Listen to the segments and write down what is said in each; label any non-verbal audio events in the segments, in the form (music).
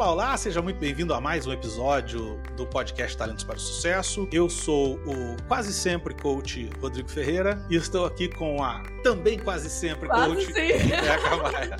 Olá, olá, seja muito bem-vindo a mais um episódio do podcast Talentos para o Sucesso. Eu sou o quase sempre coach Rodrigo Ferreira e estou aqui com a também quase sempre quase coach sim. (laughs) Beca Maia.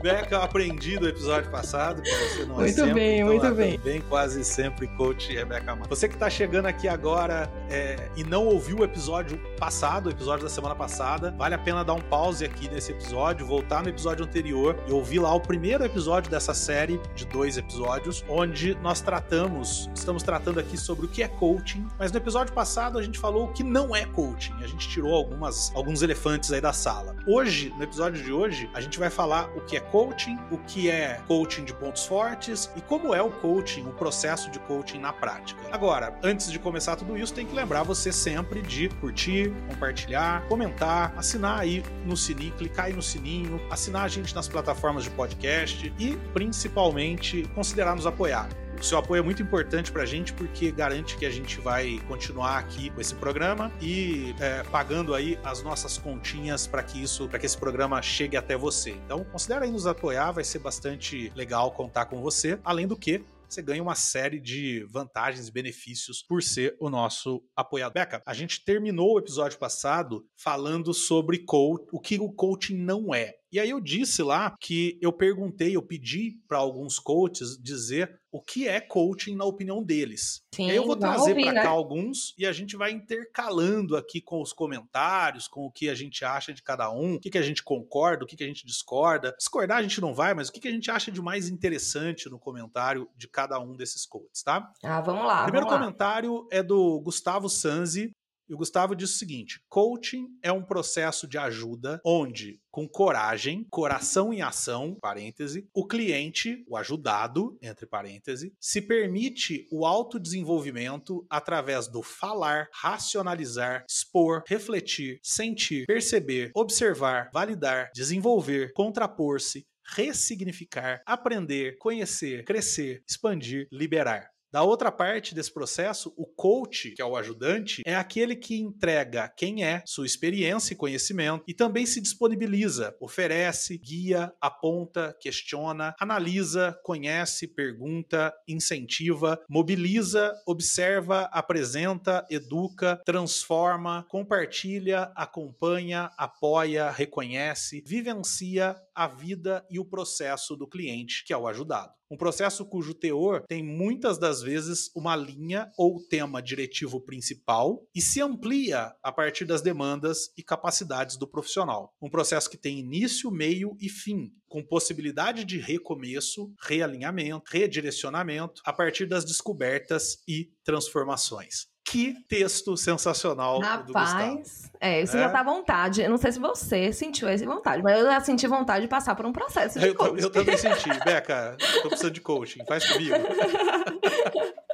Beca, eu aprendi do episódio passado que você não muito é sempre, bem, então muito bem. também quase sempre coach Rebeca Maia. Você que está chegando aqui agora é, e não ouviu o episódio passado, o episódio da semana passada, vale a pena dar um pause aqui nesse episódio, voltar no episódio anterior e ouvir lá o primeiro episódio dessa série de dois episódios, onde nós tratamos, estamos tratando aqui sobre o que é coaching, mas no episódio passado a gente falou o que não é coaching. A gente tirou algumas, alguns elefantes aí da sala. Hoje, no episódio de hoje, a gente vai falar o que é coaching, o que é coaching de pontos fortes e como é o coaching, o processo de coaching na prática. Agora, antes de começar tudo isso, tem que lembrar você sempre de curtir, compartilhar, comentar, assinar aí no sininho, clicar aí no sininho, assinar a gente nas plataformas de podcast e principalmente considerar nos apoiar. O seu apoio é muito importante para a gente porque garante que a gente vai continuar aqui com esse programa e é, pagando aí as nossas continhas para que isso, para que esse programa chegue até você. Então, considere aí nos apoiar, vai ser bastante legal contar com você. Além do que, você ganha uma série de vantagens e benefícios por ser o nosso apoiador. Beca, a gente terminou o episódio passado falando sobre coach, o que o coaching não é. E aí eu disse lá que eu perguntei, eu pedi para alguns coaches dizer o que é coaching na opinião deles. Sim, aí eu vou trazer para né? cá alguns e a gente vai intercalando aqui com os comentários, com o que a gente acha de cada um, o que, que a gente concorda, o que, que a gente discorda. Discordar a gente não vai, mas o que, que a gente acha de mais interessante no comentário de cada um desses coaches, tá? Ah, vamos lá. O primeiro vamos lá. comentário é do Gustavo Sanzi. E o Gustavo diz o seguinte: coaching é um processo de ajuda onde, com coragem, coração em ação, parêntese, o cliente, o ajudado, entre parênteses, se permite o autodesenvolvimento através do falar, racionalizar, expor, refletir, sentir, perceber, observar, validar, desenvolver, contrapor-se, ressignificar, aprender, conhecer, crescer, expandir, liberar. Da outra parte desse processo, o coach, que é o ajudante, é aquele que entrega quem é, sua experiência e conhecimento e também se disponibiliza, oferece, guia, aponta, questiona, analisa, conhece, pergunta, incentiva, mobiliza, observa, apresenta, educa, transforma, compartilha, acompanha, apoia, reconhece, vivencia a vida e o processo do cliente, que é o ajudado. Um processo cujo teor tem muitas das vezes uma linha ou tema diretivo principal e se amplia a partir das demandas e capacidades do profissional. Um processo que tem início, meio e fim, com possibilidade de recomeço, realinhamento, redirecionamento a partir das descobertas e transformações. Que texto sensacional. Rapaz, é, isso É? já tá à vontade. Eu não sei se você sentiu essa vontade, mas eu já senti vontade de passar por um processo de Eu, coaching. eu também senti. (laughs) Beca, tô precisando de coaching. Faz comigo. (laughs)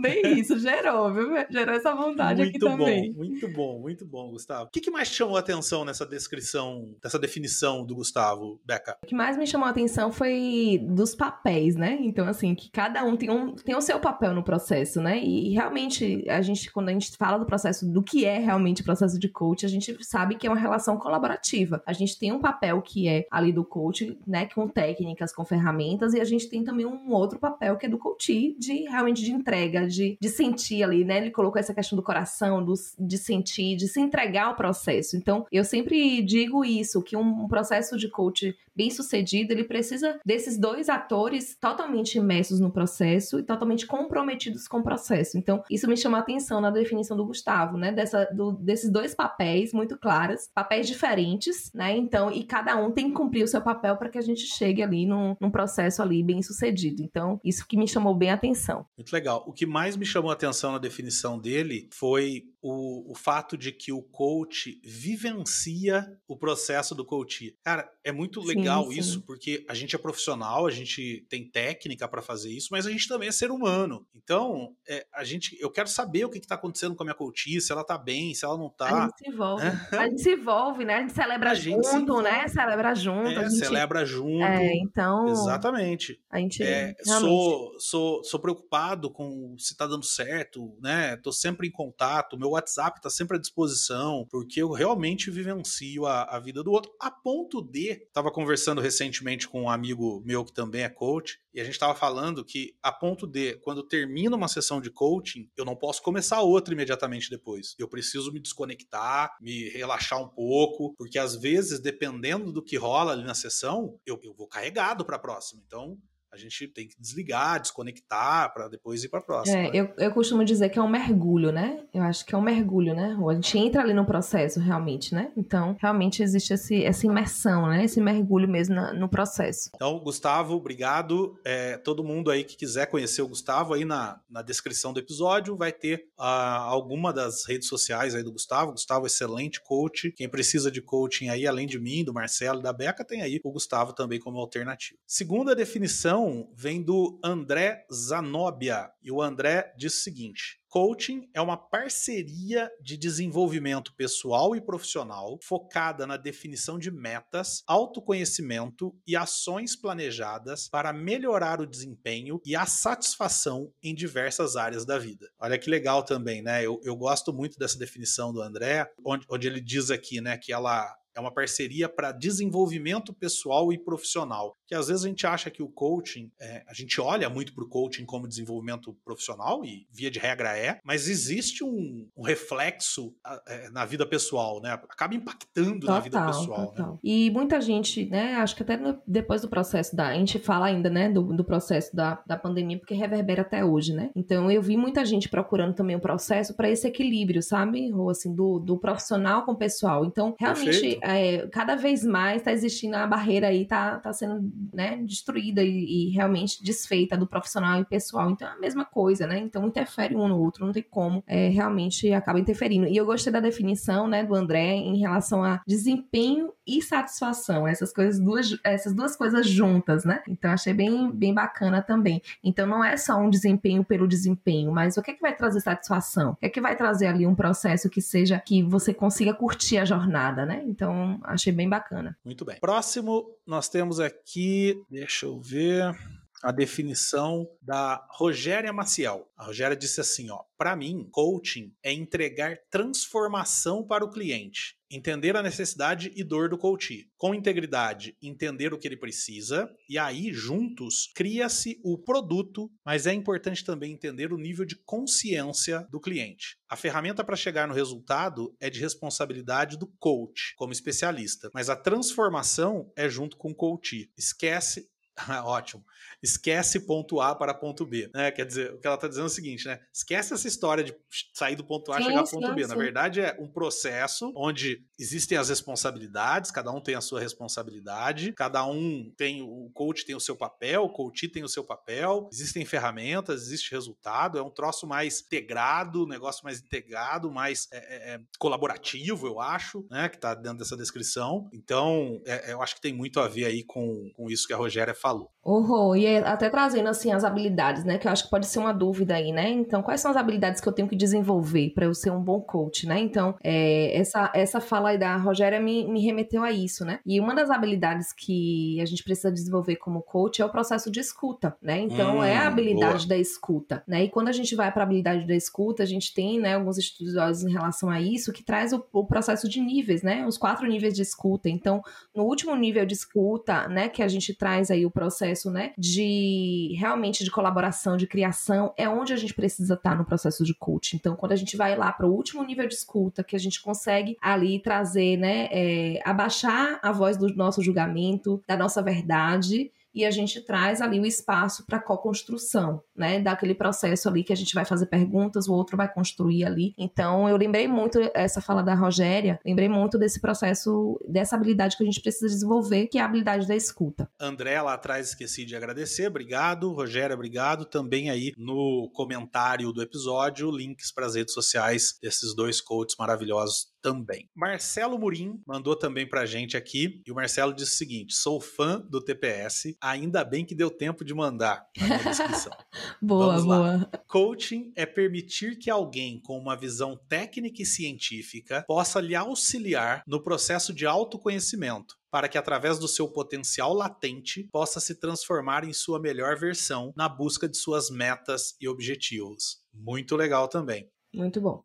Bem isso, gerou, viu? Gerou essa vontade aqui Muito também. bom, muito bom, muito bom, Gustavo. O que, que mais chamou a atenção nessa descrição, dessa definição do Gustavo, Beca? O que mais me chamou a atenção foi dos papéis, né? Então, assim, que cada um tem, um tem o seu papel no processo, né? E realmente, a gente, quando a gente fala do processo, do que é realmente o processo de coach, a gente sabe que é uma relação colaborativa. A gente tem um papel que é ali do coach, né? Com técnicas, com ferramentas, e a gente tem também um outro papel que é do coach, de realmente de entrega, de, de sentir ali, né? Ele colocou essa questão do coração, do, de sentir, de se entregar ao processo. Então, eu sempre digo isso, que um processo de coach bem sucedido, ele precisa desses dois atores totalmente imersos no processo e totalmente comprometidos com o processo. Então, isso me chama a atenção na definição do Gustavo, né? Dessa, do, desses dois papéis muito claros, papéis diferentes, né? Então, e cada um tem que cumprir o seu papel para que a gente chegue ali num, num processo ali bem sucedido. Então, isso que me chamou bem a atenção. Muito legal. O que mais me chamou a atenção na definição dele foi o, o fato de que o coach vivencia o processo do coach. Cara, é muito legal sim, sim. isso, porque a gente é profissional, a gente tem técnica para fazer isso, mas a gente também é ser humano. Então, é, a gente, eu quero saber o que está acontecendo com a minha coach, se ela está bem, se ela não está. A gente se envolve. A gente se envolve, né? A gente celebra a junto, gente né? Celebra junto. É, gente... celebra junto. É, então. Exatamente. A gente. É, sou, sou, sou preocupado com se está dando certo, né? Tô sempre em contato, meu WhatsApp está sempre à disposição, porque eu realmente vivencio a, a vida do outro, a ponto de. Estava conversando recentemente com um amigo meu que também é coach, e a gente estava falando que, a ponto de, quando termina uma sessão de coaching, eu não posso começar outra imediatamente depois. Eu preciso me desconectar, me relaxar um pouco, porque às vezes, dependendo do que rola ali na sessão, eu, eu vou carregado para a próxima. Então, a gente tem que desligar, desconectar para depois ir para a próxima. É, eu, eu costumo dizer que é um mergulho, né? Eu acho que é um mergulho, né? A gente entra ali no processo realmente, né? Então, realmente existe esse, essa imersão, né? Esse mergulho mesmo na, no processo. Então, Gustavo, obrigado. É, todo mundo aí que quiser conhecer o Gustavo, aí na, na descrição do episódio vai ter uh, alguma das redes sociais aí do Gustavo. Gustavo, excelente coach. Quem precisa de coaching aí, além de mim, do Marcelo e da Beca, tem aí o Gustavo também como alternativa. Segunda definição vem do André Zanobia. E o André diz o seguinte: Coaching é uma parceria de desenvolvimento pessoal e profissional focada na definição de metas, autoconhecimento e ações planejadas para melhorar o desempenho e a satisfação em diversas áreas da vida. Olha que legal também, né? Eu, eu gosto muito dessa definição do André, onde, onde ele diz aqui, né, que ela é uma parceria para desenvolvimento pessoal e profissional. Que às vezes a gente acha que o coaching, é, a gente olha muito para o coaching como desenvolvimento profissional, e via de regra é, mas existe um, um reflexo é, na vida pessoal, né? Acaba impactando total, na vida pessoal. Né? E muita gente, né? Acho que até no, depois do processo da. A gente fala ainda, né? Do, do processo da, da pandemia, porque reverbera até hoje, né? Então eu vi muita gente procurando também o um processo para esse equilíbrio, sabe? Ou assim, do, do profissional com o pessoal. Então, realmente é, cada vez mais está existindo a barreira aí, tá, tá sendo né, destruída e, e, realmente desfeita do profissional e pessoal. Então é a mesma coisa, né? Então interfere um no outro, não tem como, é, realmente acaba interferindo. E eu gostei da definição, né, do André em relação a desempenho e satisfação, essas coisas duas, essas duas coisas juntas, né? Então achei bem, bem bacana também. Então não é só um desempenho pelo desempenho, mas o que é que vai trazer satisfação? O que é que vai trazer ali um processo que seja que você consiga curtir a jornada, né? Então então, achei bem bacana. Muito bem. Próximo, nós temos aqui, deixa eu ver a definição da Rogéria Maciel. A Rogéria disse assim, ó: "Para mim, coaching é entregar transformação para o cliente, entender a necessidade e dor do coach, com integridade, entender o que ele precisa e aí juntos cria-se o produto, mas é importante também entender o nível de consciência do cliente. A ferramenta para chegar no resultado é de responsabilidade do coach, como especialista, mas a transformação é junto com o coach. Esquece (laughs) Ótimo esquece ponto A para ponto B, né? Quer dizer, o que ela está dizendo é o seguinte, né? Esquece essa história de sair do ponto A e chegar ao ponto B. Na verdade, é um processo onde existem as responsabilidades, cada um tem a sua responsabilidade, cada um tem, o coach tem o seu papel, o coach tem o seu papel, existem ferramentas, existe resultado, é um troço mais integrado, um negócio mais integrado, mais é, é, é colaborativo, eu acho, né? Que está dentro dessa descrição. Então, é, eu acho que tem muito a ver aí com, com isso que a Rogéria falou. Oh, e é até trazendo assim as habilidades, né? Que eu acho que pode ser uma dúvida aí, né? Então, quais são as habilidades que eu tenho que desenvolver para eu ser um bom coach, né? Então, é, essa, essa fala aí da Rogéria me, me remeteu a isso, né? E uma das habilidades que a gente precisa desenvolver como coach é o processo de escuta, né? Então, hum, é a habilidade boa. da escuta, né? E quando a gente vai para a habilidade da escuta, a gente tem, né, alguns estudos em relação a isso que traz o, o processo de níveis, né? Os quatro níveis de escuta. Então, no último nível de escuta, né, que a gente traz aí o processo, né, de realmente de colaboração, de criação, é onde a gente precisa estar no processo de coaching. Então, quando a gente vai lá para o último nível de escuta, que a gente consegue ali trazer, né, é, abaixar a voz do nosso julgamento, da nossa verdade, e a gente traz ali o espaço para co-construção, né, daquele processo ali que a gente vai fazer perguntas, o outro vai construir ali. Então, eu lembrei muito essa fala da Rogéria, lembrei muito desse processo, dessa habilidade que a gente precisa desenvolver, que é a habilidade da escuta. André, lá atrás esqueci de agradecer, obrigado. Rogéria, obrigado. Também aí no comentário do episódio, links para as redes sociais desses dois coaches maravilhosos também. Marcelo Murim mandou também pra gente aqui, e o Marcelo disse o seguinte: sou fã do TPS, ainda bem que deu tempo de mandar na descrição. (laughs) boa, boa. Coaching é permitir que alguém com uma visão técnica e científica possa lhe auxiliar no processo de autoconhecimento para que, através do seu potencial latente, possa se transformar em sua melhor versão na busca de suas metas e objetivos. Muito legal também. Muito bom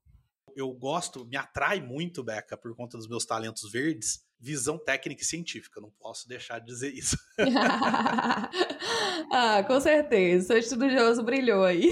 eu gosto, me atrai muito, Beca, por conta dos meus talentos verdes, visão técnica e científica. Não posso deixar de dizer isso. (laughs) (laughs) ah, com certeza. Seu estudioso brilhou aí.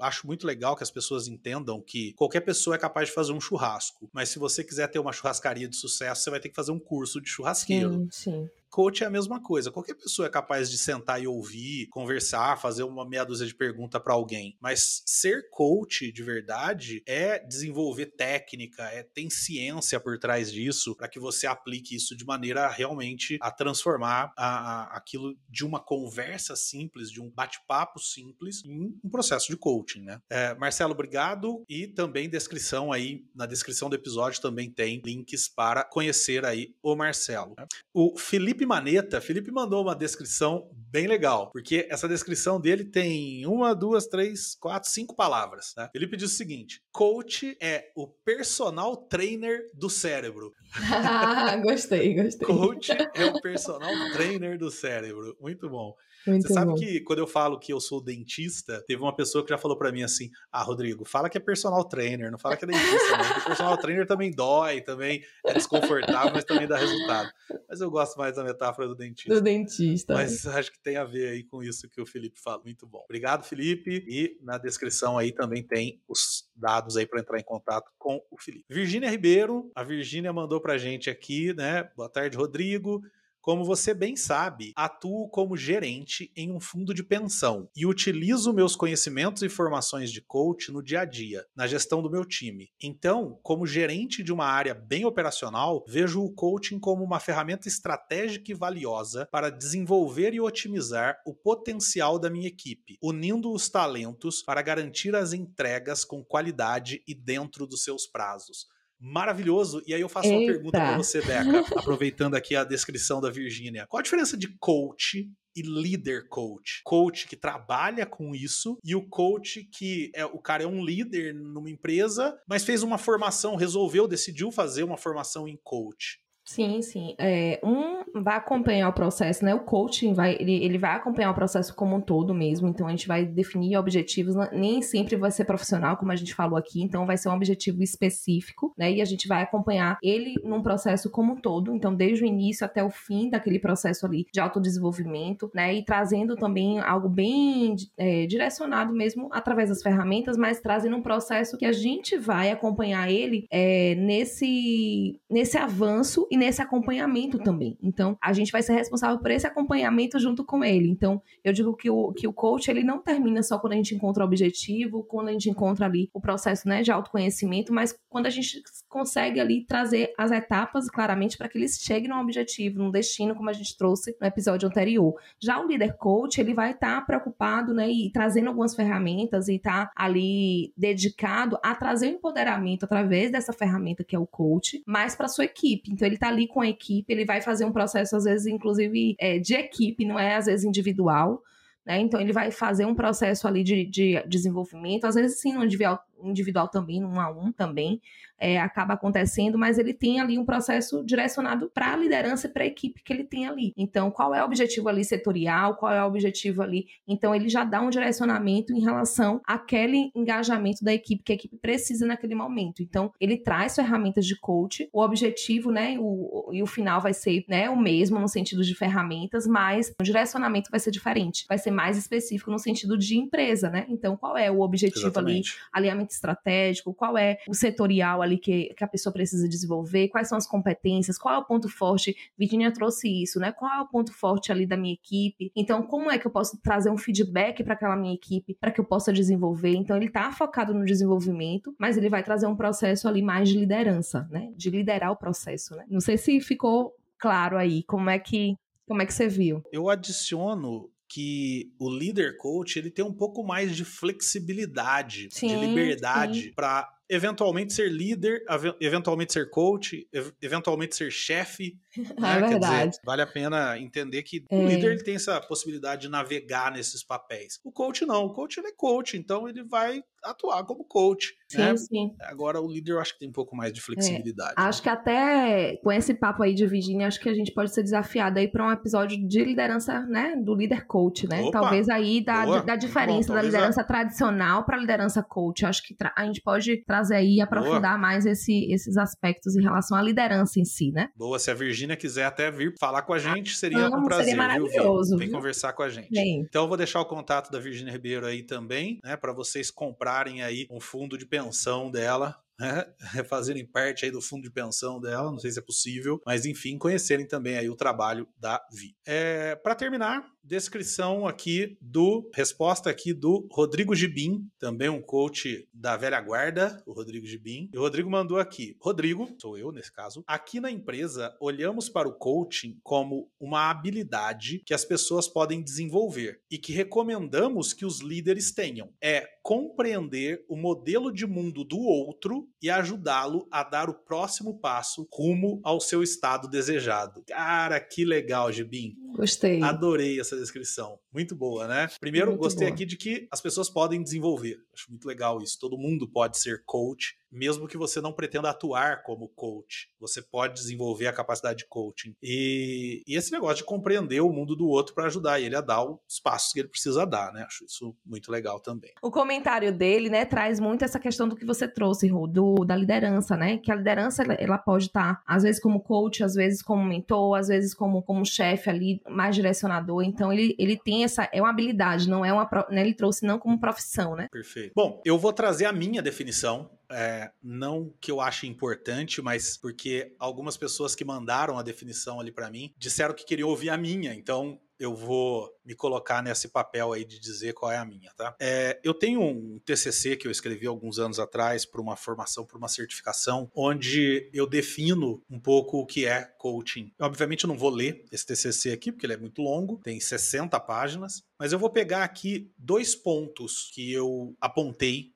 acho muito legal que as pessoas entendam que qualquer pessoa é capaz de fazer um churrasco, mas se você quiser ter uma churrascaria de sucesso, você vai ter que fazer um curso de churrasqueiro. Sim, sim coach é a mesma coisa. Qualquer pessoa é capaz de sentar e ouvir, conversar, fazer uma meia dúzia de perguntas para alguém. Mas ser coach de verdade é desenvolver técnica, é tem ciência por trás disso para que você aplique isso de maneira realmente a transformar a, a, aquilo de uma conversa simples, de um bate-papo simples, em um processo de coaching, né? É, Marcelo, obrigado e também descrição aí na descrição do episódio também tem links para conhecer aí o Marcelo. Né? O Felipe Felipe Maneta, Felipe mandou uma descrição bem legal, porque essa descrição dele tem uma, duas, três, quatro, cinco palavras. Né? Felipe diz o seguinte: coach é o personal trainer do cérebro. (laughs) gostei, gostei. Coach é o personal trainer do cérebro. Muito bom. Muito Você sabe bom. que quando eu falo que eu sou dentista, teve uma pessoa que já falou para mim assim: Ah, Rodrigo, fala que é personal trainer, não fala que é dentista, não. Porque personal trainer também dói, também é desconfortável, mas também dá resultado. Mas eu gosto mais da metáfora do dentista. Do dentista. Mas acho que tem a ver aí com isso que o Felipe fala. Muito bom. Obrigado, Felipe. E na descrição aí também tem os dados aí para entrar em contato com o Felipe. Virgínia Ribeiro, a Virgínia mandou pra gente aqui, né? Boa tarde, Rodrigo. Como você bem sabe, atuo como gerente em um fundo de pensão e utilizo meus conhecimentos e formações de coach no dia a dia, na gestão do meu time. Então, como gerente de uma área bem operacional, vejo o coaching como uma ferramenta estratégica e valiosa para desenvolver e otimizar o potencial da minha equipe, unindo os talentos para garantir as entregas com qualidade e dentro dos seus prazos maravilhoso. E aí eu faço Eita. uma pergunta para você, Beca, (laughs) aproveitando aqui a descrição da Virgínia. Qual a diferença de coach e líder coach. Coach que trabalha com isso e o coach que é o cara é um líder numa empresa, mas fez uma formação, resolveu, decidiu fazer uma formação em coach. Sim, sim. É, um vai acompanhar o processo, né? O coaching vai, ele, ele vai acompanhar o processo como um todo mesmo. Então a gente vai definir objetivos. Nem sempre vai ser profissional, como a gente falou aqui. Então vai ser um objetivo específico, né? E a gente vai acompanhar ele num processo como um todo. Então desde o início até o fim daquele processo ali de autodesenvolvimento, né? E trazendo também algo bem é, direcionado mesmo através das ferramentas, mas trazendo um processo que a gente vai acompanhar ele é, nesse nesse avanço e nesse acompanhamento também. Então, a gente vai ser responsável por esse acompanhamento junto com ele. Então, eu digo que o, que o coach, ele não termina só quando a gente encontra o objetivo, quando a gente encontra ali o processo né, de autoconhecimento, mas quando a gente consegue ali trazer as etapas claramente para que eles cheguem no objetivo, no destino, como a gente trouxe no episódio anterior. Já o líder coach, ele vai estar tá preocupado, né, e trazendo algumas ferramentas e tá ali dedicado a trazer o empoderamento através dessa ferramenta que é o coach, mais para sua equipe. Então, ele tá ali com a equipe, ele vai fazer um processo, às vezes, inclusive, é, de equipe, não é às vezes individual. Né? Então, ele vai fazer um processo ali de, de desenvolvimento, às vezes sim, no individual, individual também, no um a um também, é, acaba acontecendo, mas ele tem ali um processo direcionado para a liderança e para a equipe que ele tem ali. Então, qual é o objetivo ali setorial, qual é o objetivo ali? Então, ele já dá um direcionamento em relação àquele engajamento da equipe que a equipe precisa naquele momento. Então, ele traz ferramentas de coach, o objetivo, né, o, e o final vai ser né, o mesmo no sentido de ferramentas, mas o direcionamento vai ser diferente, vai ser mais específico no sentido de empresa, né? Então, qual é o objetivo Exatamente. ali? Alinhamento estratégico, qual é o setorial ali que, que a pessoa precisa desenvolver, quais são as competências, qual é o ponto forte. Virginia trouxe isso, né? Qual é o ponto forte ali da minha equipe? Então, como é que eu posso trazer um feedback para aquela minha equipe para que eu possa desenvolver? Então, ele está focado no desenvolvimento, mas ele vai trazer um processo ali mais de liderança, né? De liderar o processo, né? Não sei se ficou claro aí como é que como é que você viu? Eu adiciono que o líder coach ele tem um pouco mais de flexibilidade, sim, de liberdade para eventualmente ser líder, eventualmente ser coach, eventualmente ser chefe. (laughs) Né? É verdade. Dizer, vale a pena entender que é. o líder ele tem essa possibilidade de navegar nesses papéis. O coach não, o coach ele é coach, então ele vai atuar como coach. Sim, né? sim. Agora o líder eu acho que tem um pouco mais de flexibilidade. É. Acho que até com esse papo aí de Virginia, acho que a gente pode ser desafiado aí para um episódio de liderança, né, do líder coach, né? Opa, talvez aí da, da diferença bom, da liderança a... tradicional para a liderança coach. Acho que a gente pode trazer aí aprofundar Boa. mais esse, esses aspectos em relação à liderança em si, né? Boa, se a Virginia quiser até vir falar com a gente, seria um prazer. Seria maravilhoso. Vem conversar com a gente. Bem. Então eu vou deixar o contato da Virginia Ribeiro aí também, né, para vocês comprarem aí um fundo de pensão dela né, (laughs) fazerem parte aí do fundo de pensão dela, não sei se é possível, mas enfim, conhecerem também aí o trabalho da Vi. É, Para terminar, descrição aqui do, resposta aqui do Rodrigo Gibim, também um coach da velha guarda, o Rodrigo Gibim. E o Rodrigo mandou aqui, Rodrigo, sou eu nesse caso, aqui na empresa olhamos para o coaching como uma habilidade que as pessoas podem desenvolver e que recomendamos que os líderes tenham. É compreender o modelo de mundo do outro e ajudá-lo a dar o próximo passo rumo ao seu estado desejado. Cara, que legal, Gibim. Gostei. Adorei essa descrição. Muito boa, né? Primeiro, muito gostei boa. aqui de que as pessoas podem desenvolver. Acho muito legal isso. Todo mundo pode ser coach mesmo que você não pretenda atuar como coach. Você pode desenvolver a capacidade de coaching. E, e esse negócio de compreender o mundo do outro para ajudar ele a dar os passos que ele precisa dar, né? Acho isso muito legal também. O comentário dele, né, traz muito essa questão do que você trouxe, Rô, do, da liderança, né? Que a liderança, ela, ela pode estar, tá, às vezes, como coach, às vezes como mentor, às vezes como, como chefe ali, mais direcionador. Então, ele, ele tem essa, é uma habilidade, não é uma, né, ele trouxe não como profissão, né? Perfeito. Bom, eu vou trazer a minha definição é, não que eu ache importante, mas porque algumas pessoas que mandaram a definição ali para mim disseram que queriam ouvir a minha, então eu vou me colocar nesse papel aí de dizer qual é a minha, tá? É, eu tenho um TCC que eu escrevi alguns anos atrás para uma formação, para uma certificação, onde eu defino um pouco o que é coaching. Obviamente eu não vou ler esse TCC aqui, porque ele é muito longo, tem 60 páginas, mas eu vou pegar aqui dois pontos que eu apontei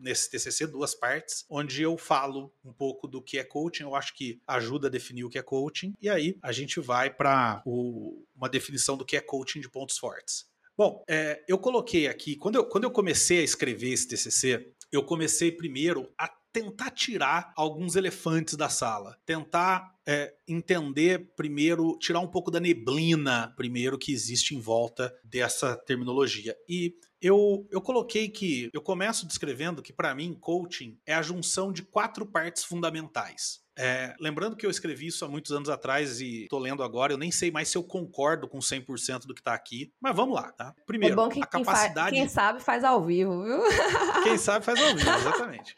nesse TCC duas partes, onde eu falo um pouco do que é coaching. Eu acho que ajuda a definir o que é coaching. E aí a gente vai para uma definição do que é coaching de pontos fortes. Bom, é, eu coloquei aqui, quando eu, quando eu comecei a escrever esse TCC, eu comecei primeiro a tentar tirar alguns elefantes da sala, tentar é, entender primeiro, tirar um pouco da neblina primeiro que existe em volta dessa terminologia. E eu, eu coloquei que eu começo descrevendo que para mim coaching é a junção de quatro partes fundamentais. É, lembrando que eu escrevi isso há muitos anos atrás e tô lendo agora, eu nem sei mais se eu concordo com 100% do que tá aqui, mas vamos lá, tá? Primeiro, é bom que a capacidade... Quem, quem sabe faz ao vivo, viu? (laughs) Quem sabe faz ao vivo, exatamente.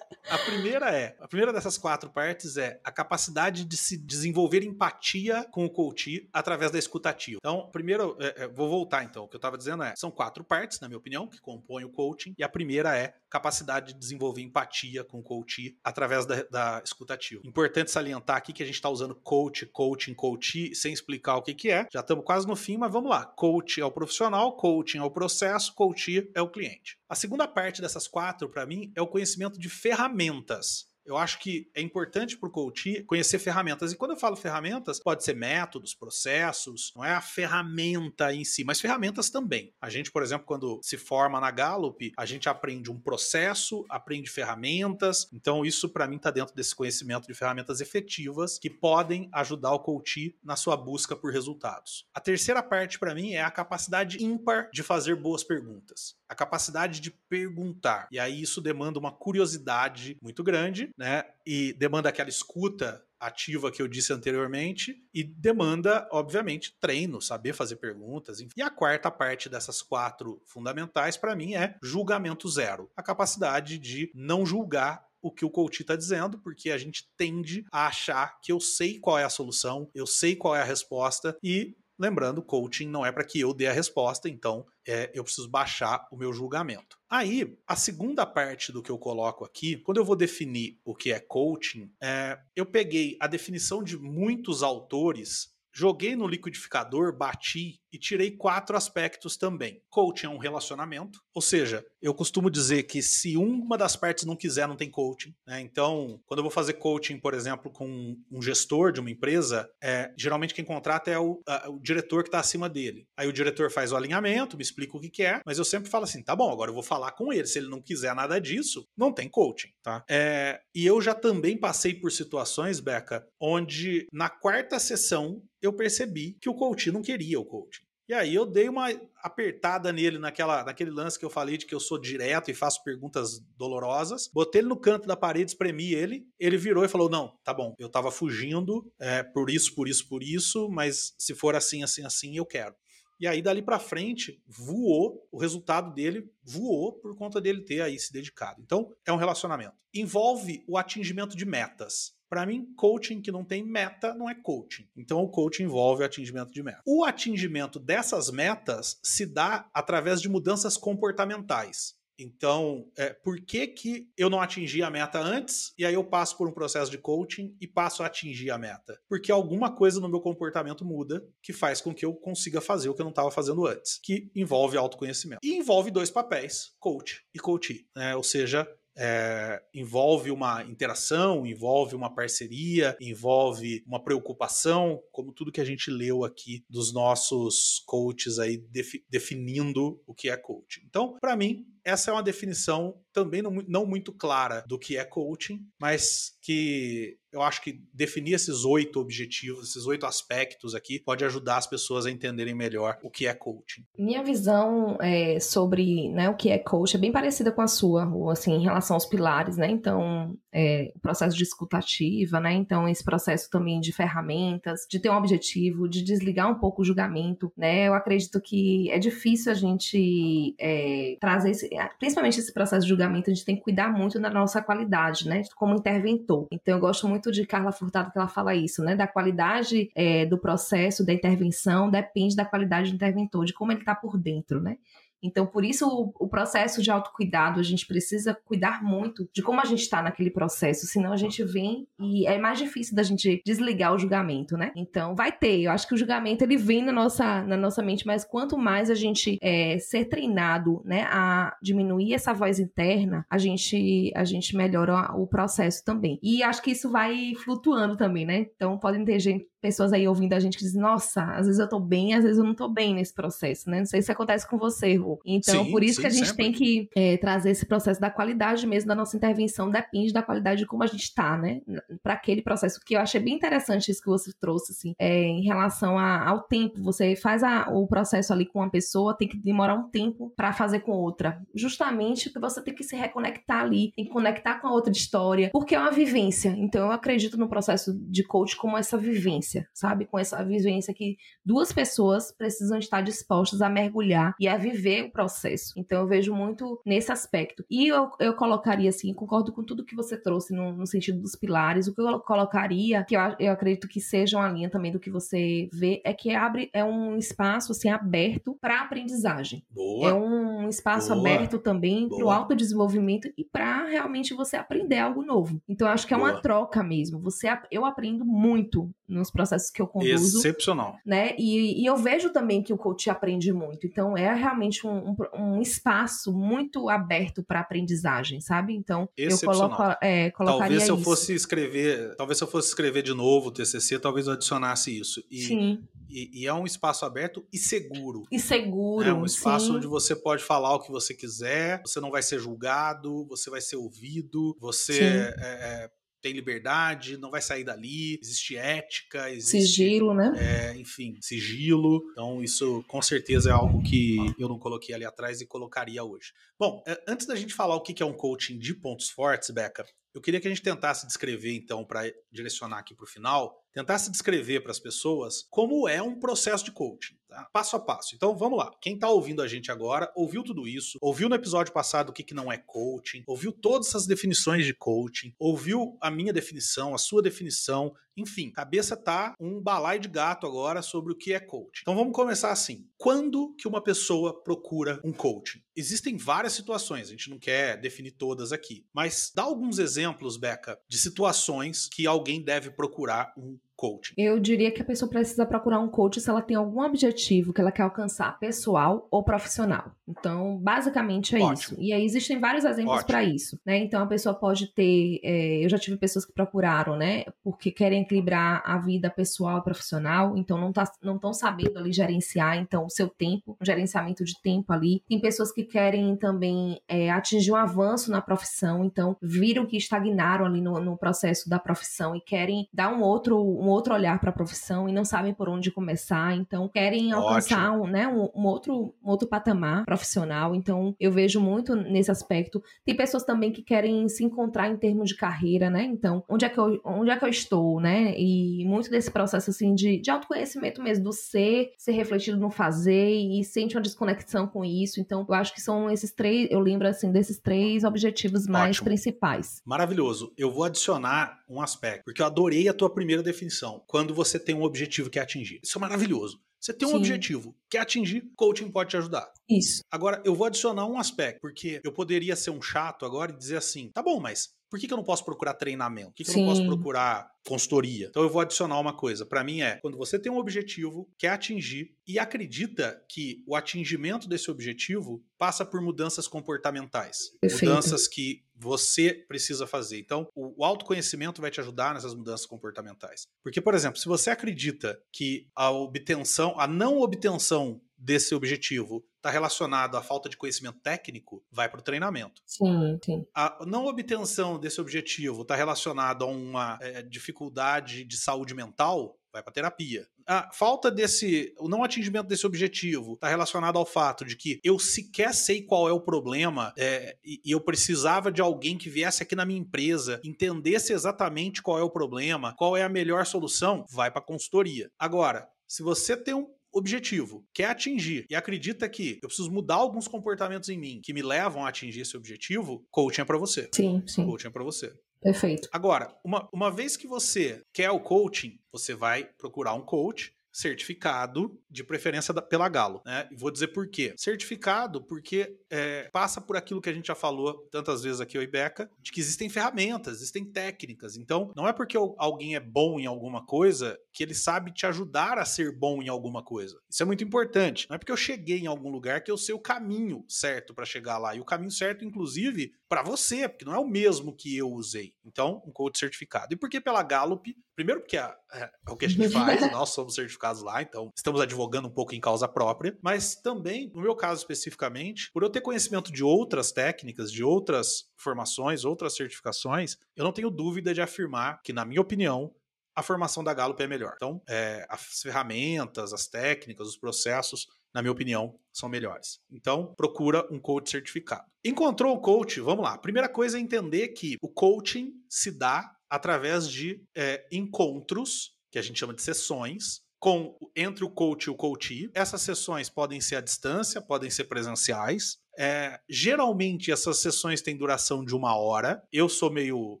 A primeira é, a primeira dessas quatro partes é a capacidade de se desenvolver empatia com o coach através da escutativa. Então, primeiro, é, é, vou voltar então. O que eu estava dizendo é, são quatro partes, na minha opinião, que compõem o coaching, e a primeira é capacidade de desenvolver empatia com o coach através da, da escutativa. Importante salientar aqui que a gente está usando coach, coaching, coach, sem explicar o que, que é. Já estamos quase no fim, mas vamos lá. Coach é o profissional, coaching é o processo, coach é o cliente. A segunda parte dessas quatro, para mim, é o conhecimento de ferramentas eu acho que é importante para o coach conhecer ferramentas. E quando eu falo ferramentas, pode ser métodos, processos, não é a ferramenta em si, mas ferramentas também. A gente, por exemplo, quando se forma na Gallup, a gente aprende um processo, aprende ferramentas. Então, isso para mim está dentro desse conhecimento de ferramentas efetivas que podem ajudar o coach na sua busca por resultados. A terceira parte para mim é a capacidade ímpar de fazer boas perguntas a capacidade de perguntar. E aí isso demanda uma curiosidade muito grande, né? E demanda aquela escuta ativa que eu disse anteriormente e demanda, obviamente, treino, saber fazer perguntas. Enfim. E a quarta parte dessas quatro fundamentais, para mim, é julgamento zero. A capacidade de não julgar o que o coach está dizendo, porque a gente tende a achar que eu sei qual é a solução, eu sei qual é a resposta e Lembrando, coaching não é para que eu dê a resposta, então é, eu preciso baixar o meu julgamento. Aí, a segunda parte do que eu coloco aqui, quando eu vou definir o que é coaching, é, eu peguei a definição de muitos autores Joguei no liquidificador, bati e tirei quatro aspectos também. Coaching é um relacionamento, ou seja, eu costumo dizer que se uma das partes não quiser, não tem coaching. Né? Então, quando eu vou fazer coaching, por exemplo, com um gestor de uma empresa, é, geralmente quem contrata é o, a, o diretor que está acima dele. Aí o diretor faz o alinhamento, me explica o que, que é, mas eu sempre falo assim: tá bom, agora eu vou falar com ele. Se ele não quiser nada disso, não tem coaching. Tá? É, e eu já também passei por situações, Beca, onde na quarta sessão eu percebi que o coach não queria o coaching. E aí eu dei uma apertada nele naquela, naquele lance que eu falei de que eu sou direto e faço perguntas dolorosas. Botei ele no canto da parede, espremi ele. Ele virou e falou: Não, tá bom, eu tava fugindo é, por isso, por isso, por isso, mas se for assim, assim, assim, eu quero. E aí, dali para frente, voou, o resultado dele voou por conta dele ter aí se dedicado. Então, é um relacionamento. Envolve o atingimento de metas. Para mim, coaching que não tem meta não é coaching. Então, o coaching envolve o atingimento de meta. O atingimento dessas metas se dá através de mudanças comportamentais. Então, é, por que, que eu não atingi a meta antes e aí eu passo por um processo de coaching e passo a atingir a meta? Porque alguma coisa no meu comportamento muda que faz com que eu consiga fazer o que eu não estava fazendo antes, que envolve autoconhecimento. E envolve dois papéis, coach e coachee, né? Ou seja, é, envolve uma interação, envolve uma parceria, envolve uma preocupação, como tudo que a gente leu aqui dos nossos coaches aí defi definindo o que é coaching. Então, para mim, essa é uma definição também não, não, muito clara do que é coaching, mas que eu acho que definir esses oito objetivos, esses oito aspectos aqui, pode ajudar as pessoas a entenderem melhor o que é coaching. Minha visão é, sobre né, o que é coaching é bem parecida com a sua, assim, em relação aos pilares, né? Então, é, processo de escutativa, né? Então, esse processo também de ferramentas, de ter um objetivo, de desligar um pouco o julgamento, né? Eu acredito que é difícil a gente é, trazer esse, principalmente esse processo de julgamento, a gente tem que cuidar muito da nossa qualidade, né? Como interventor. Então, eu gosto muito de Carla Furtado que ela fala isso, né? Da qualidade é, do processo, da intervenção, depende da qualidade do interventor, de como ele está por dentro, né? Então, por isso, o, o, processo de autocuidado, a gente precisa cuidar muito de como a gente está naquele processo, senão a gente vem e é mais difícil da gente desligar o julgamento, né? Então, vai ter. Eu acho que o julgamento, ele vem na nossa, na nossa mente, mas quanto mais a gente é, ser treinado, né, a diminuir essa voz interna, a gente, a gente melhora o processo também. E acho que isso vai flutuando também, né? Então, podem ter gente, pessoas aí ouvindo a gente que dizem, nossa, às vezes eu tô bem, às vezes eu não tô bem nesse processo, né? Não sei se acontece com você, Rô. Então, sim, por isso sim, que a gente sempre. tem que é, trazer esse processo da qualidade mesmo da nossa intervenção, depende da qualidade de como a gente tá, né? Para aquele processo, que eu achei bem interessante isso que você trouxe, assim, é, em relação a, ao tempo. Você faz a, o processo ali com uma pessoa, tem que demorar um tempo para fazer com outra. Justamente porque você tem que se reconectar ali, tem que conectar com a outra história, porque é uma vivência. Então, eu acredito no processo de coach como essa vivência vivência, sabe? Com essa vivência que duas pessoas precisam estar dispostas a mergulhar e a viver o processo. Então eu vejo muito nesse aspecto. E eu, eu colocaria assim, concordo com tudo que você trouxe no, no sentido dos pilares. O que eu colocaria, que eu, eu acredito que seja uma linha também do que você vê, é que abre é um espaço assim aberto para aprendizagem. Boa. É um espaço Boa. aberto também para o autodesenvolvimento e para realmente você aprender algo novo. Então eu acho que é Boa. uma troca mesmo. Você eu aprendo muito nos processos que eu conduzo. Excepcional. Né? E, e eu vejo também que o coach aprende muito. Então, é realmente um, um, um espaço muito aberto para aprendizagem, sabe? Então, eu coloco, é, colocaria Talvez se eu isso. fosse escrever, talvez se eu fosse escrever de novo o TCC, talvez eu adicionasse isso. E, Sim. E, e, é um espaço aberto e seguro. E seguro. É um espaço sim. onde você pode falar o que você quiser, você não vai ser julgado, você vai ser ouvido, você é, é, tem liberdade, não vai sair dali, existe ética, existe. Sigilo, né? É, enfim, sigilo. Então, isso com certeza é algo que eu não coloquei ali atrás e colocaria hoje. Bom, é, antes da gente falar o que é um coaching de pontos fortes, Beca, eu queria que a gente tentasse descrever, então, para direcionar aqui para o final, tentasse descrever para as pessoas como é um processo de coaching, tá? passo a passo. Então vamos lá. Quem está ouvindo a gente agora ouviu tudo isso, ouviu no episódio passado o que, que não é coaching, ouviu todas essas definições de coaching, ouviu a minha definição, a sua definição, enfim, cabeça tá um balai de gato agora sobre o que é coaching. Então vamos começar assim. Quando que uma pessoa procura um coaching? Existem várias situações, a gente não quer definir todas aqui, mas dá alguns exemplos, Beca, de situações que alguém deve procurar um coaching? Eu diria que a pessoa precisa procurar um coach se ela tem algum objetivo que ela quer alcançar, pessoal ou profissional. Então, basicamente é Ótimo. isso. E aí existem vários exemplos para isso, né? Então, a pessoa pode ter, é, eu já tive pessoas que procuraram, né? Porque querem equilibrar a vida pessoal e profissional, então não tá, não estão sabendo ali gerenciar, então o seu tempo, o gerenciamento de tempo ali. Tem pessoas que querem também é, atingir um avanço na profissão, então viram que estagnaram ali no, no processo da profissão e querem dar um outro um outro olhar para a profissão e não sabem por onde começar, então querem alcançar um, né, um, um, outro, um outro patamar profissional. Então eu vejo muito nesse aspecto. Tem pessoas também que querem se encontrar em termos de carreira, né? Então, onde é que eu, onde é que eu estou, né? E muito desse processo assim de, de autoconhecimento mesmo, do ser, ser refletido no fazer e sente uma desconexão com isso. Então, eu acho que são esses três, eu lembro assim desses três objetivos mais Ótimo. principais. Maravilhoso. Eu vou adicionar um aspecto, porque eu adorei a tua primeira definição definição quando você tem um objetivo que é atingir. Isso é maravilhoso. Você tem um Sim. objetivo, que é atingir, coaching pode te ajudar. Isso. Agora, eu vou adicionar um aspecto, porque eu poderia ser um chato agora e dizer assim: tá bom, mas por que, que eu não posso procurar treinamento? Por que, que eu não posso procurar consultoria? Então eu vou adicionar uma coisa. Para mim é quando você tem um objetivo, quer atingir e acredita que o atingimento desse objetivo passa por mudanças comportamentais. Perfeito. Mudanças que você precisa fazer. Então, o autoconhecimento vai te ajudar nessas mudanças comportamentais. Porque, por exemplo, se você acredita que a obtenção, a não obtenção desse objetivo está relacionado à falta de conhecimento técnico, vai para o treinamento. Sim, sim. A não obtenção desse objetivo está relacionado a uma é, dificuldade de saúde mental, vai para terapia. A falta desse, o não atingimento desse objetivo está relacionado ao fato de que eu sequer sei qual é o problema é, e, e, eu precisava de alguém que viesse aqui na minha empresa, entendesse exatamente qual é o problema, qual é a melhor solução, vai para consultoria. Agora, se você tem um objetivo, quer atingir e acredita que eu preciso mudar alguns comportamentos em mim que me levam a atingir esse objetivo, coaching é para você. Sim, sim. Coaching é para você. Perfeito. Agora, uma, uma vez que você quer o coaching, você vai procurar um coach certificado, de preferência da, pela Galo. Né? E vou dizer por quê. Certificado porque é, passa por aquilo que a gente já falou tantas vezes aqui, o Ibeca, de que existem ferramentas, existem técnicas. Então, não é porque alguém é bom em alguma coisa que ele sabe te ajudar a ser bom em alguma coisa. Isso é muito importante. Não é porque eu cheguei em algum lugar que eu sei o caminho certo para chegar lá. E o caminho certo, inclusive, para você, porque não é o mesmo que eu usei. Então, um coach certificado. E por que pela Gallup? Primeiro, porque é, é, o que a gente (laughs) faz, nós somos certificados lá, então estamos advogando um pouco em causa própria. Mas também, no meu caso especificamente, por eu ter conhecimento de outras técnicas, de outras formações, outras certificações, eu não tenho dúvida de afirmar que, na minha opinião, a formação da Gallup é melhor. Então, é, as ferramentas, as técnicas, os processos na minha opinião, são melhores. Então, procura um coach certificado. Encontrou o coach? Vamos lá. Primeira coisa é entender que o coaching se dá através de é, encontros, que a gente chama de sessões, com entre o coach e o coachee. Essas sessões podem ser à distância, podem ser presenciais. É, geralmente essas sessões têm duração de uma hora. Eu sou meio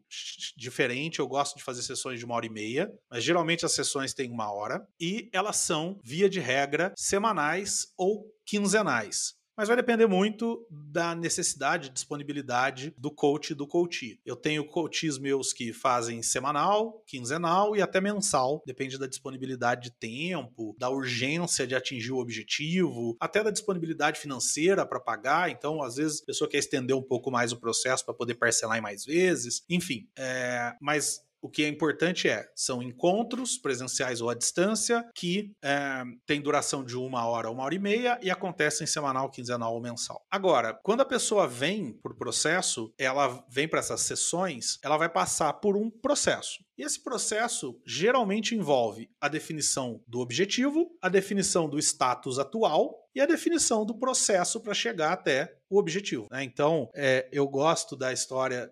diferente, eu gosto de fazer sessões de uma hora e meia, mas geralmente as sessões têm uma hora e elas são, via de regra, semanais ou quinzenais mas vai depender muito da necessidade, disponibilidade do coach do coachee. Eu tenho coaches meus que fazem semanal, quinzenal e até mensal, depende da disponibilidade de tempo, da urgência de atingir o objetivo, até da disponibilidade financeira para pagar. Então, às vezes, a pessoa quer estender um pouco mais o processo para poder parcelar em mais vezes. Enfim, é... mas o que é importante é, são encontros presenciais ou à distância que é, têm duração de uma hora, uma hora e meia e acontecem semanal, quinzenal ou mensal. Agora, quando a pessoa vem por processo, ela vem para essas sessões, ela vai passar por um processo. E esse processo geralmente envolve a definição do objetivo, a definição do status atual e a definição do processo para chegar até o objetivo. Né? Então, é, eu gosto da história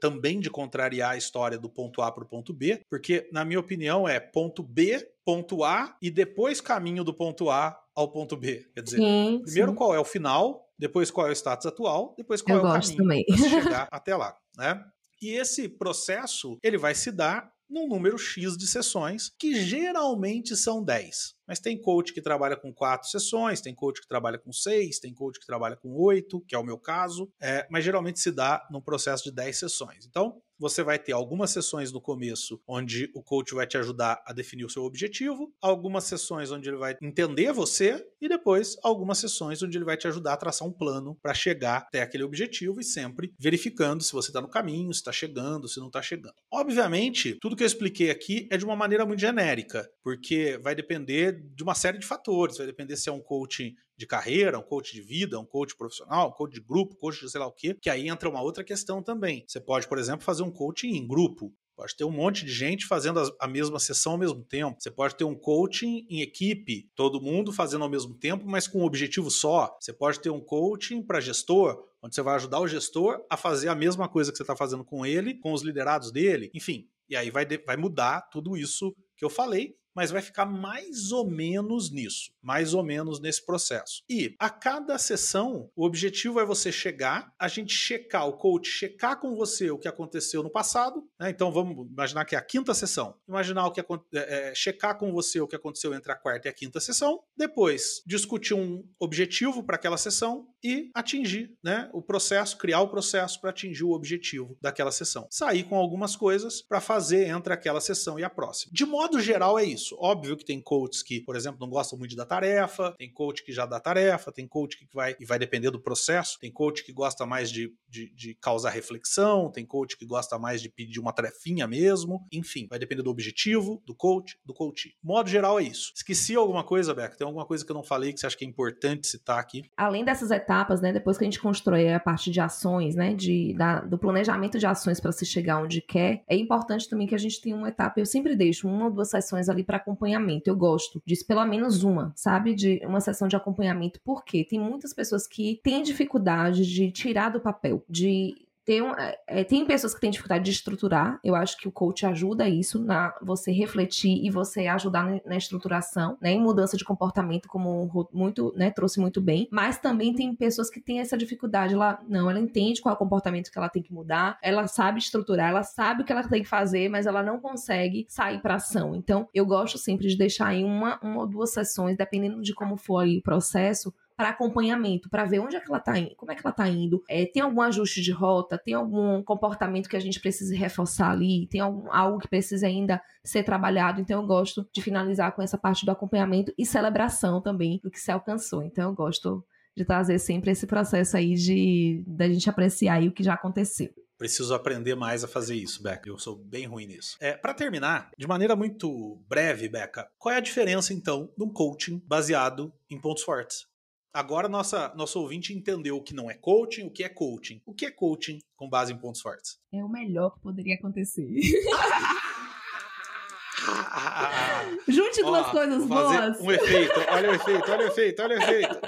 também de contrariar a história do ponto A para o ponto B, porque, na minha opinião, é ponto B, ponto A e depois caminho do ponto A ao ponto B. Quer dizer, sim, primeiro sim. qual é o final, depois qual é o status atual, depois qual eu é o caminho para chegar (laughs) até lá. Né? E esse processo ele vai se dar num número X de sessões, que geralmente são 10. Mas tem coach que trabalha com quatro sessões, tem coach que trabalha com seis, tem coach que trabalha com oito, que é o meu caso, é, mas geralmente se dá num processo de 10 sessões. Então, você vai ter algumas sessões no começo onde o coach vai te ajudar a definir o seu objetivo, algumas sessões onde ele vai entender você e depois algumas sessões onde ele vai te ajudar a traçar um plano para chegar até aquele objetivo e sempre verificando se você está no caminho, se está chegando, se não está chegando. Obviamente, tudo que eu expliquei aqui é de uma maneira muito genérica, porque vai depender de uma série de fatores, vai depender se é um coaching de carreira, um coach de vida, um coach profissional, um coach de grupo, coach de sei lá o quê, que aí entra uma outra questão também. Você pode, por exemplo, fazer um coaching em grupo, Pode ter um monte de gente fazendo a mesma sessão ao mesmo tempo. Você pode ter um coaching em equipe, todo mundo fazendo ao mesmo tempo, mas com um objetivo só. Você pode ter um coaching para gestor, onde você vai ajudar o gestor a fazer a mesma coisa que você está fazendo com ele, com os liderados dele. Enfim, e aí vai, vai mudar tudo isso que eu falei, mas vai ficar mais ou menos nisso, mais ou menos nesse processo. E a cada sessão, o objetivo é você chegar, a gente checar, o coach checar com você o que aconteceu no passado, né? Então vamos imaginar que é a quinta sessão, imaginar o que é, é, checar com você o que aconteceu entre a quarta e a quinta sessão, depois discutir um objetivo para aquela sessão e atingir, né, o processo, criar o processo para atingir o objetivo daquela sessão. Sair com algumas coisas para fazer entre aquela sessão e a próxima. De modo geral é isso. Óbvio que tem coaches que, por exemplo, não gostam muito da tarefa, tem coach que já dá tarefa, tem coach que vai e vai depender do processo, tem coach que gosta mais de, de, de causar reflexão, tem coach que gosta mais de pedir uma tarefinha mesmo, enfim, vai depender do objetivo, do coach, do coach. Modo geral é isso. Esqueci alguma coisa, Beca? Tem alguma coisa que eu não falei que você acha que é importante citar aqui? Além dessas etapas, né, depois que a gente constrói a parte de ações, né, de, da, do planejamento de ações para se chegar onde quer, é importante também que a gente tenha uma etapa, eu sempre deixo uma ou duas sessões ali para acompanhamento. Eu gosto disso, pelo menos uma, sabe? De uma sessão de acompanhamento. Porque tem muitas pessoas que têm dificuldade de tirar do papel, de tem, é, é, tem pessoas que têm dificuldade de estruturar. Eu acho que o coach ajuda isso, na você refletir e você ajudar na estruturação, né? Em mudança de comportamento, como muito, né, trouxe muito bem. Mas também tem pessoas que têm essa dificuldade. Ela, não, ela entende qual é o comportamento que ela tem que mudar, ela sabe estruturar, ela sabe o que ela tem que fazer, mas ela não consegue sair para ação. Então, eu gosto sempre de deixar em uma, uma ou duas sessões, dependendo de como for aí o processo, para acompanhamento, para ver onde é que ela está indo, como é que ela está indo, é, tem algum ajuste de rota, tem algum comportamento que a gente precisa reforçar ali, tem algum, algo que precisa ainda ser trabalhado. Então eu gosto de finalizar com essa parte do acompanhamento e celebração também do que se alcançou. Então eu gosto de trazer sempre esse processo aí de da gente apreciar aí o que já aconteceu. Preciso aprender mais a fazer isso, Beca. Eu sou bem ruim nisso. É, para terminar, de maneira muito breve, Beca, qual é a diferença então de um coaching baseado em pontos fortes? Agora nossa, nosso ouvinte entendeu o que não é coaching, o que é coaching. O que é coaching com base em pontos fortes? É o melhor que poderia acontecer. (laughs) Junte duas coisas boas. Um efeito, olha o efeito, olha o efeito, olha o efeito.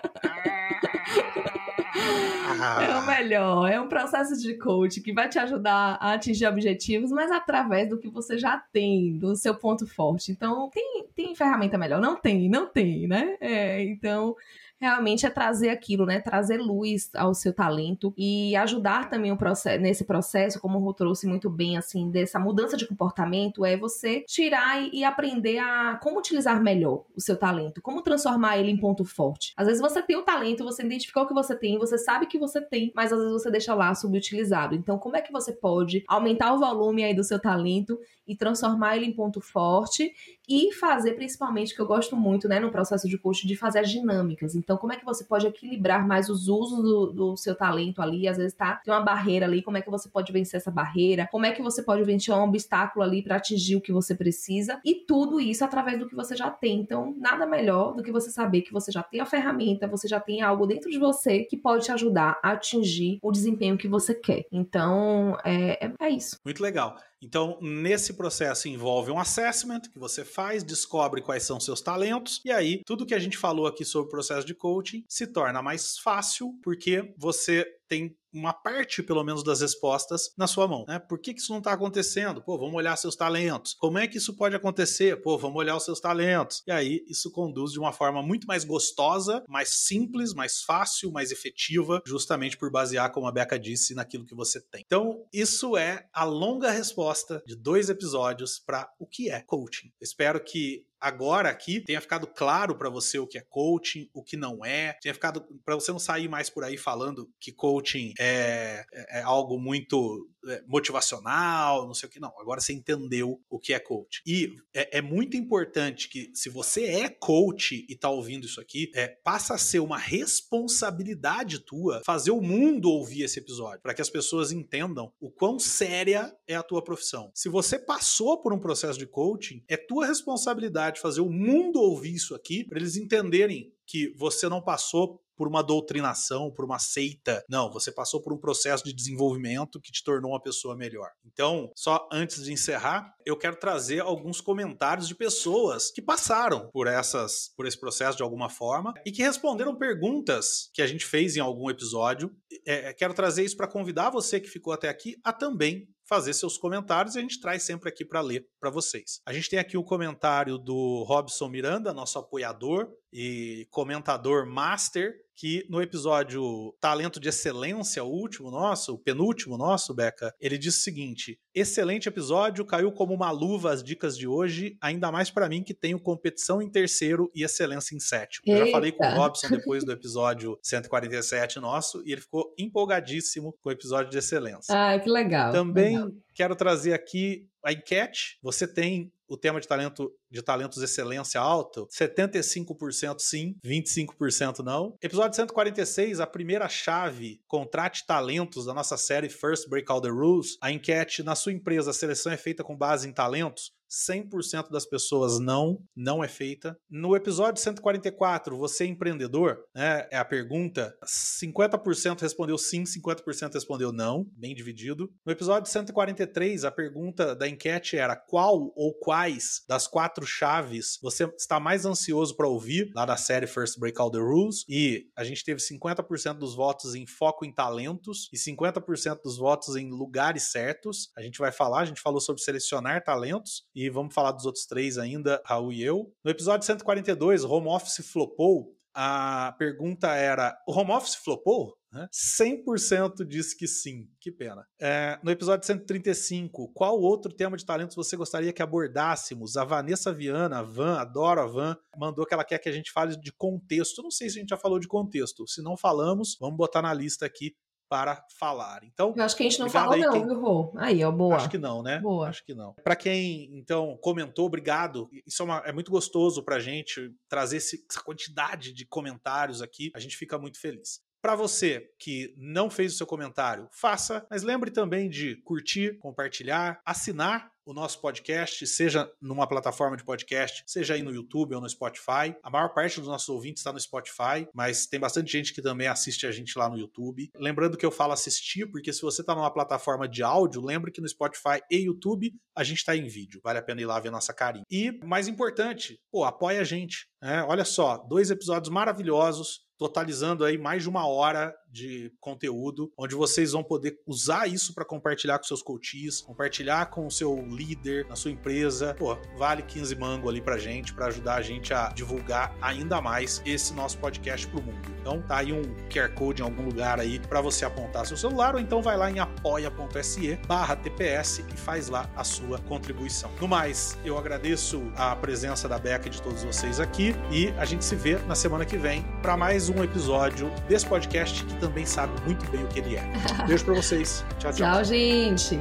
É o melhor. É um processo de coaching que vai te ajudar a atingir objetivos, mas através do que você já tem, do seu ponto forte. Então, tem, tem ferramenta melhor? Não tem, não tem, né? É, então, realmente é trazer aquilo, né? Trazer luz ao seu talento e ajudar também o processo, nesse processo, como o Rô trouxe muito bem, assim, dessa mudança de comportamento, é você tirar e, aprender a como utilizar melhor o seu talento, como transformar ele em ponto forte. Às vezes você tem o talento, você identificou o que você tem, você sabe que você tem, mas às vezes você deixa lá subutilizado. Então, como é que você pode aumentar o volume aí do seu talento e transformar ele em ponto forte e fazer principalmente que eu gosto muito, né, no processo de coaching, de fazer as dinâmicas. Então, como é que você pode equilibrar mais os usos do, do, seu talento ali? Às vezes tá tem uma barreira ali, como é que você pode vencer essa barreira? Como é que você pode vencer um obstáculo ali para atingir o que você precisa? E tudo isso através do que você já tem. Então, nada melhor do que você saber que você já tem a ferramenta, você já tem algo dentro de você que pode te ajudar a atingir o desempenho que você quer. Então, é, é, é isso. Muito legal. Então, nesse processo envolve um assessment que você faz, descobre quais são seus talentos, e aí tudo que a gente falou aqui sobre o processo de coaching se torna mais fácil porque você tem uma parte, pelo menos, das respostas na sua mão. Né? Por que, que isso não está acontecendo? Pô, vamos olhar seus talentos. Como é que isso pode acontecer? Pô, vamos olhar os seus talentos. E aí, isso conduz de uma forma muito mais gostosa, mais simples, mais fácil, mais efetiva, justamente por basear, como a Beca disse, naquilo que você tem. Então, isso é a longa resposta de dois episódios para o que é coaching. espero que agora aqui tenha ficado claro para você o que é coaching, o que não é, tenha ficado para você não sair mais por aí falando que coaching é, é, é algo muito é, motivacional, não sei o que não. Agora você entendeu o que é coaching. E é, é muito importante que se você é coach e tá ouvindo isso aqui, passa a ser uma responsabilidade tua fazer o mundo ouvir esse episódio, para que as pessoas entendam o quão séria é a tua profissão. Se você passou por um processo de coaching, é tua responsabilidade fazer o mundo ouvir isso aqui, para eles entenderem que você não passou por uma doutrinação, por uma seita. Não, você passou por um processo de desenvolvimento que te tornou uma pessoa melhor. Então, só antes de encerrar, eu quero trazer alguns comentários de pessoas que passaram por essas por esse processo de alguma forma e que responderam perguntas que a gente fez em algum episódio. É, quero trazer isso para convidar você que ficou até aqui a também fazer seus comentários e a gente traz sempre aqui para ler para vocês. A gente tem aqui o comentário do Robson Miranda, nosso apoiador e comentador master, que no episódio Talento de Excelência, o último nosso, o penúltimo nosso, Beca, ele disse o seguinte: excelente episódio, caiu como uma luva as dicas de hoje, ainda mais para mim que tenho competição em terceiro e excelência em sétimo. Eu já falei com o Robson depois do episódio 147 nosso e ele ficou empolgadíssimo com o episódio de excelência. Ah, que legal. Também legal. quero trazer aqui a enquete. Você tem o tema de talento de talentos excelência alto, 75% sim, 25% não. Episódio 146, a primeira chave, contrate talentos da nossa série First Break All the Rules. A enquete na sua empresa, a seleção é feita com base em talentos? 100% das pessoas não, não é feita. No episódio 144, você é empreendedor? Né, é a pergunta. 50% respondeu sim, 50% respondeu não, bem dividido. No episódio 143, a pergunta da enquete era qual ou quais das quatro chaves você está mais ansioso para ouvir, lá da série First Break All the Rules. E a gente teve 50% dos votos em foco em talentos e 50% dos votos em lugares certos. A gente vai falar, a gente falou sobre selecionar talentos e vamos falar dos outros três ainda, Raul e eu. No episódio 142, Home Office flopou, a pergunta era: o home office flopou? 100% disse que sim. Que pena. É, no episódio 135, qual outro tema de talentos você gostaria que abordássemos? A Vanessa Viana, a Van, adoro a Van, mandou que ela quer que a gente fale de contexto. Não sei se a gente já falou de contexto. Se não falamos, vamos botar na lista aqui para falar. Então, eu acho que a gente não falou não, quem... viu, Rô? Aí, ó, boa. Acho que não, né? Boa. Acho que não. Para quem então comentou, obrigado. Isso é, uma, é muito gostoso para a gente trazer esse, essa quantidade de comentários aqui. A gente fica muito feliz. Para você que não fez o seu comentário, faça, mas lembre também de curtir, compartilhar, assinar o nosso podcast, seja numa plataforma de podcast, seja aí no YouTube ou no Spotify. A maior parte dos nossos ouvintes está no Spotify, mas tem bastante gente que também assiste a gente lá no YouTube. Lembrando que eu falo assistir, porque se você está numa plataforma de áudio, lembre que no Spotify e YouTube a gente está em vídeo. Vale a pena ir lá ver nossa carinha. E, mais importante, pô, apoia a gente. Né? Olha só, dois episódios maravilhosos totalizando aí mais de uma hora de conteúdo, onde vocês vão poder usar isso para compartilhar com seus coaches, compartilhar com o seu líder na sua empresa. Pô, vale 15 mango ali pra gente, para ajudar a gente a divulgar ainda mais esse nosso podcast pro mundo. Então tá aí um QR Code em algum lugar aí para você apontar seu celular, ou então vai lá em apoia.se barra TPS e faz lá a sua contribuição. No mais, eu agradeço a presença da Beca e de todos vocês aqui e a gente se vê na semana que vem para mais um episódio desse podcast que também sabe muito bem o que ele é. Beijo para vocês. Tchau, tchau. Tchau, gente.